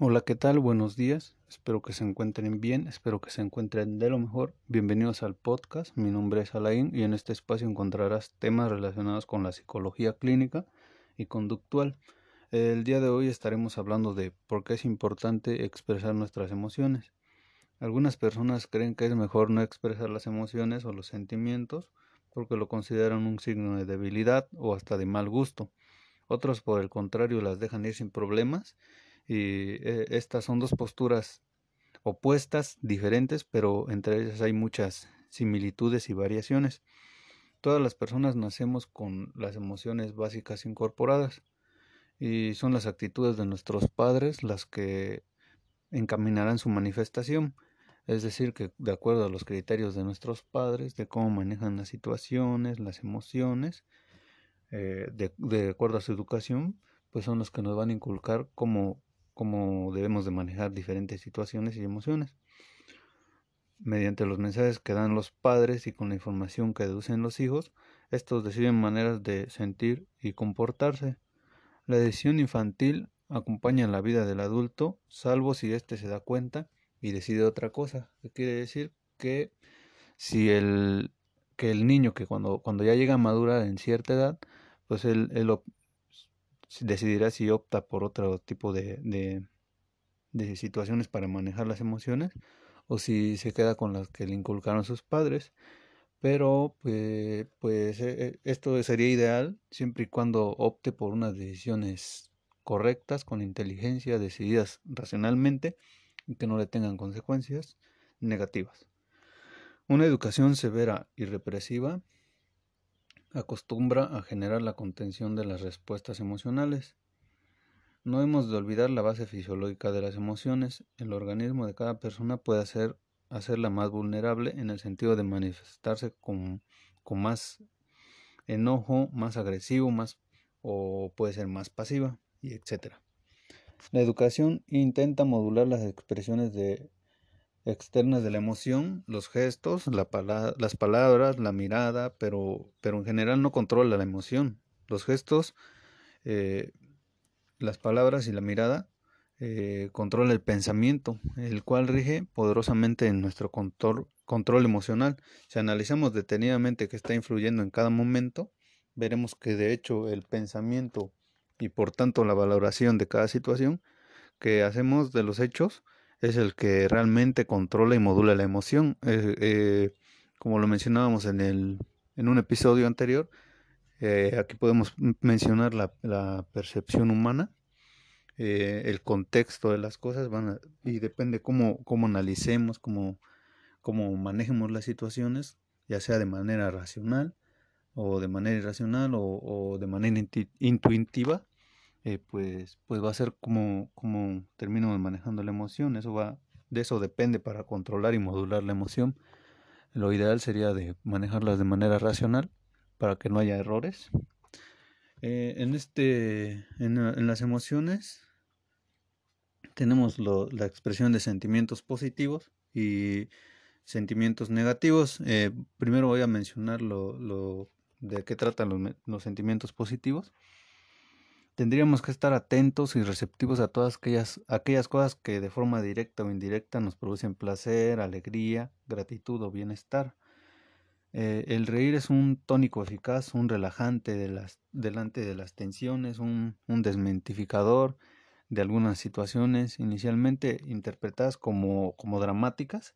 Hola, ¿qué tal? Buenos días. Espero que se encuentren bien, espero que se encuentren de lo mejor. Bienvenidos al podcast. Mi nombre es Alain y en este espacio encontrarás temas relacionados con la psicología clínica y conductual. El día de hoy estaremos hablando de por qué es importante expresar nuestras emociones. Algunas personas creen que es mejor no expresar las emociones o los sentimientos porque lo consideran un signo de debilidad o hasta de mal gusto. Otros, por el contrario, las dejan ir sin problemas y eh, estas son dos posturas opuestas, diferentes, pero entre ellas hay muchas similitudes y variaciones. Todas las personas nacemos con las emociones básicas incorporadas y son las actitudes de nuestros padres las que encaminarán su manifestación. Es decir, que de acuerdo a los criterios de nuestros padres, de cómo manejan las situaciones, las emociones, eh, de, de, acuerdo a su educación, pues son los que nos van a inculcar cómo, cómo debemos de manejar diferentes situaciones y emociones. Mediante los mensajes que dan los padres y con la información que deducen los hijos, estos deciden maneras de sentir y comportarse. La decisión infantil acompaña la vida del adulto, salvo si éste se da cuenta y decide otra cosa. ¿Qué quiere decir? Que si el, que el niño que cuando, cuando ya llega a madurar en cierta edad, pues él, él decidirá si opta por otro tipo de, de, situaciones para manejar las emociones o si se queda con las que le inculcaron sus padres. Pero pues, pues esto sería ideal siempre y cuando opte por unas decisiones correctas, con inteligencia, decididas racionalmente y que no le tengan consecuencias negativas. Una educación severa y represiva acostumbra a generar la contención de las respuestas emocionales. No hemos de olvidar la base fisiológica de las emociones. El organismo de cada persona puede hacer, hacerla más vulnerable en el sentido de manifestarse con, con más enojo, más agresivo, más o puede ser más pasiva, y etc. La educación intenta modular las expresiones de externas de la emoción, los gestos, la las palabras, la mirada, pero, pero en general no controla la emoción. Los gestos, eh, las palabras y la mirada eh, controla el pensamiento, el cual rige poderosamente en nuestro control, control emocional. Si analizamos detenidamente qué está influyendo en cada momento, veremos que de hecho el pensamiento y por tanto la valoración de cada situación que hacemos de los hechos es el que realmente controla y modula la emoción. Eh, eh, como lo mencionábamos en, el, en un episodio anterior, eh, aquí podemos mencionar la, percepción humana, el contexto de las cosas, y depende cómo, cómo analicemos, cómo, cómo manejemos las situaciones, ya sea de manera racional o de manera irracional o de manera intuitiva, eh, pues, pues va a ser como, como termino manejando la emoción. Eso va, de eso depende para controlar y modular la emoción. Lo ideal sería de manejarlas de manera racional para que no haya errores. Eh, en, este, en, en, las emociones tenemos la expresión de sentimientos positivos y sentimientos negativos. Eh, primero voy a mencionar lo, lo de qué tratan los, los sentimientos positivos tendríamos que estar atentos y receptivos a todas aquellas, aquellas cosas que de forma directa o indirecta nos producen placer, alegría, gratitud o bienestar. Eh, el reír es un tónico eficaz, un relajante de las, delante de las tensiones, un, un desmentificador de algunas situaciones inicialmente interpretadas como, como dramáticas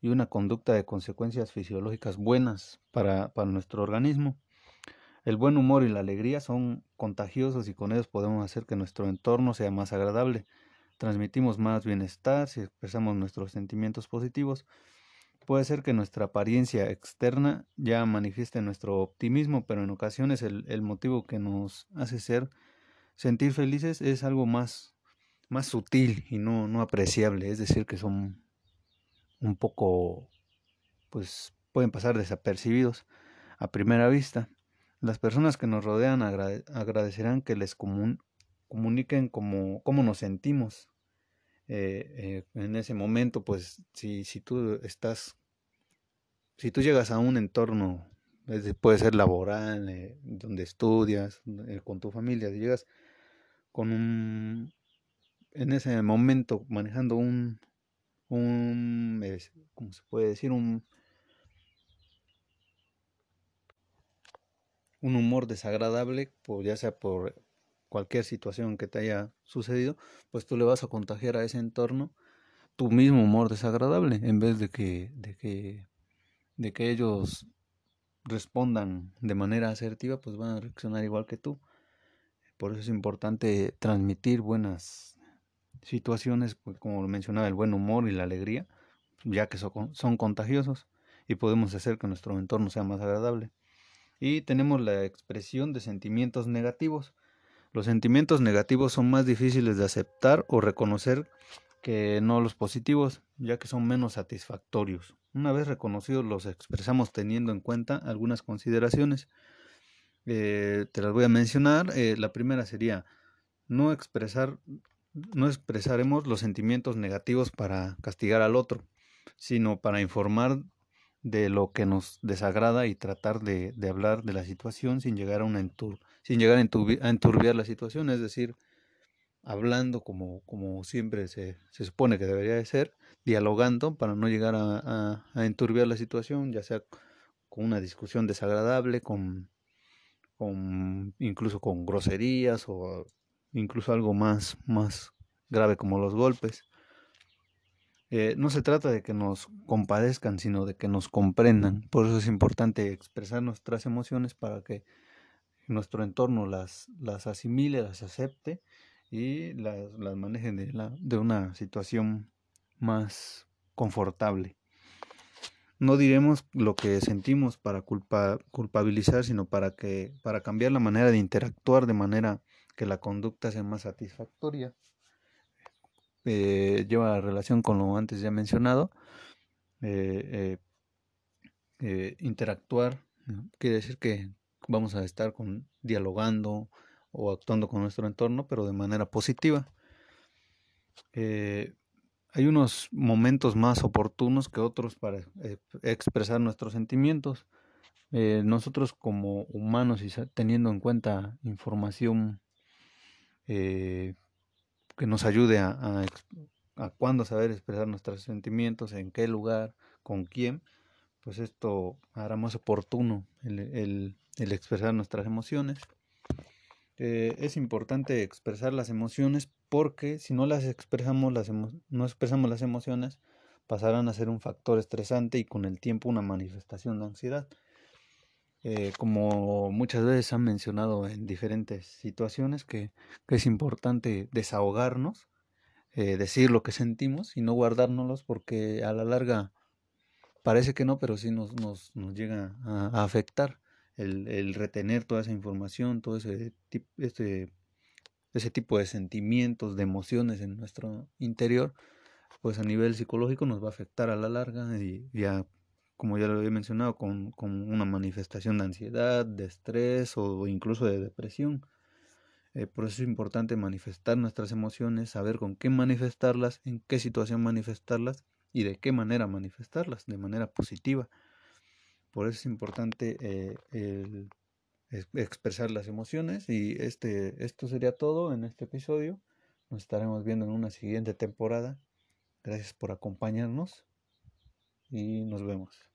y una conducta de consecuencias fisiológicas buenas para, para nuestro organismo. El buen humor y la alegría son contagiosos y con ellos podemos hacer que nuestro entorno sea más agradable. Transmitimos más bienestar si expresamos nuestros sentimientos positivos. Puede ser que nuestra apariencia externa ya manifieste nuestro optimismo, pero en ocasiones el, motivo que nos hace ser sentir felices es algo más, más sutil y no, no apreciable. Es decir, que son un poco, pues pueden pasar desapercibidos a primera vista. Las personas que nos rodean agradecerán que les comuniquen cómo, cómo, nos sentimos. Eh, eh, en ese momento, pues, si, si tú estás, si tú llegas a un entorno, puede ser laboral, eh, donde estudias, con tu familia, si llegas con un en ese momento manejando un, un ¿cómo se puede decir? Un, un humor desagradable, pues ya sea por cualquier situación que te haya sucedido, pues tú le vas a contagiar a ese entorno tu mismo humor desagradable en vez de que, de que, de que ellos respondan de manera asertiva, pues van a reaccionar igual que tú. Por eso es importante transmitir buenas situaciones, pues como lo mencionaba, el buen humor y la alegría, ya que son, son contagiosos y podemos hacer que nuestro entorno sea más agradable. Y tenemos la expresión de sentimientos negativos. Los sentimientos negativos son más difíciles de aceptar o reconocer que no los positivos, ya que son menos satisfactorios. Una vez reconocidos los expresamos teniendo en cuenta algunas consideraciones. Eh, te las voy a mencionar. Eh, la primera sería no expresar, no expresaremos los sentimientos negativos para castigar al otro, sino para informar de lo que nos desagrada y tratar de, de hablar de la situación sin llegar a una entur, sin llegar a, enturbiar la situación, es decir, hablando como, como siempre se, se, supone que debería de ser, dialogando para no llegar a, a, enturbiar la situación, ya sea con una discusión desagradable, con, con incluso con groserías o incluso algo más, más grave como los golpes. Eh, no se trata de que nos compadezcan, sino de que nos comprendan. Por eso es importante expresar nuestras emociones para que nuestro entorno las, las asimile, las acepte y las, las manejen de, la, de una situación más confortable. No diremos lo que sentimos para culpa, culpabilizar, sino para que para cambiar la manera de interactuar de manera que la conducta sea más satisfactoria. Eh, lleva relación con lo antes ya mencionado. Eh, eh, interactuar quiere decir que vamos a estar con, dialogando o actuando con nuestro entorno, pero de manera positiva. hay unos momentos más oportunos que otros para expresar nuestros sentimientos. nosotros como humanos y teniendo en cuenta información que nos ayude a, a, cuándo saber expresar nuestros sentimientos, en qué lugar, con quién, pues esto hará más oportuno el, el, el expresar nuestras emociones. Eh, es importante expresar las emociones porque si no las expresamos, las no expresamos las emociones, pasarán a ser un factor estresante y con el tiempo una manifestación de ansiedad. Eh, como muchas veces han mencionado en diferentes situaciones, que, es importante desahogarnos, eh, decir lo que sentimos y no guardárnoslos porque a la larga parece que no, pero sí nos, nos, nos llega a, afectar el, el, retener toda esa información, todo ese, este, ese tipo de sentimientos, de emociones en nuestro interior, pues a nivel psicológico nos va a afectar a la larga y ya como ya lo había mencionado, con, con, una manifestación de ansiedad, de estrés o incluso de depresión. Eh, por eso es importante manifestar nuestras emociones, saber con qué manifestarlas, en qué situación manifestarlas y de qué manera manifestarlas, de manera positiva. Por eso es importante eh, el, expresar las emociones y este, esto sería todo en este episodio. Nos estaremos viendo en una siguiente temporada. Gracias por acompañarnos y nos vemos.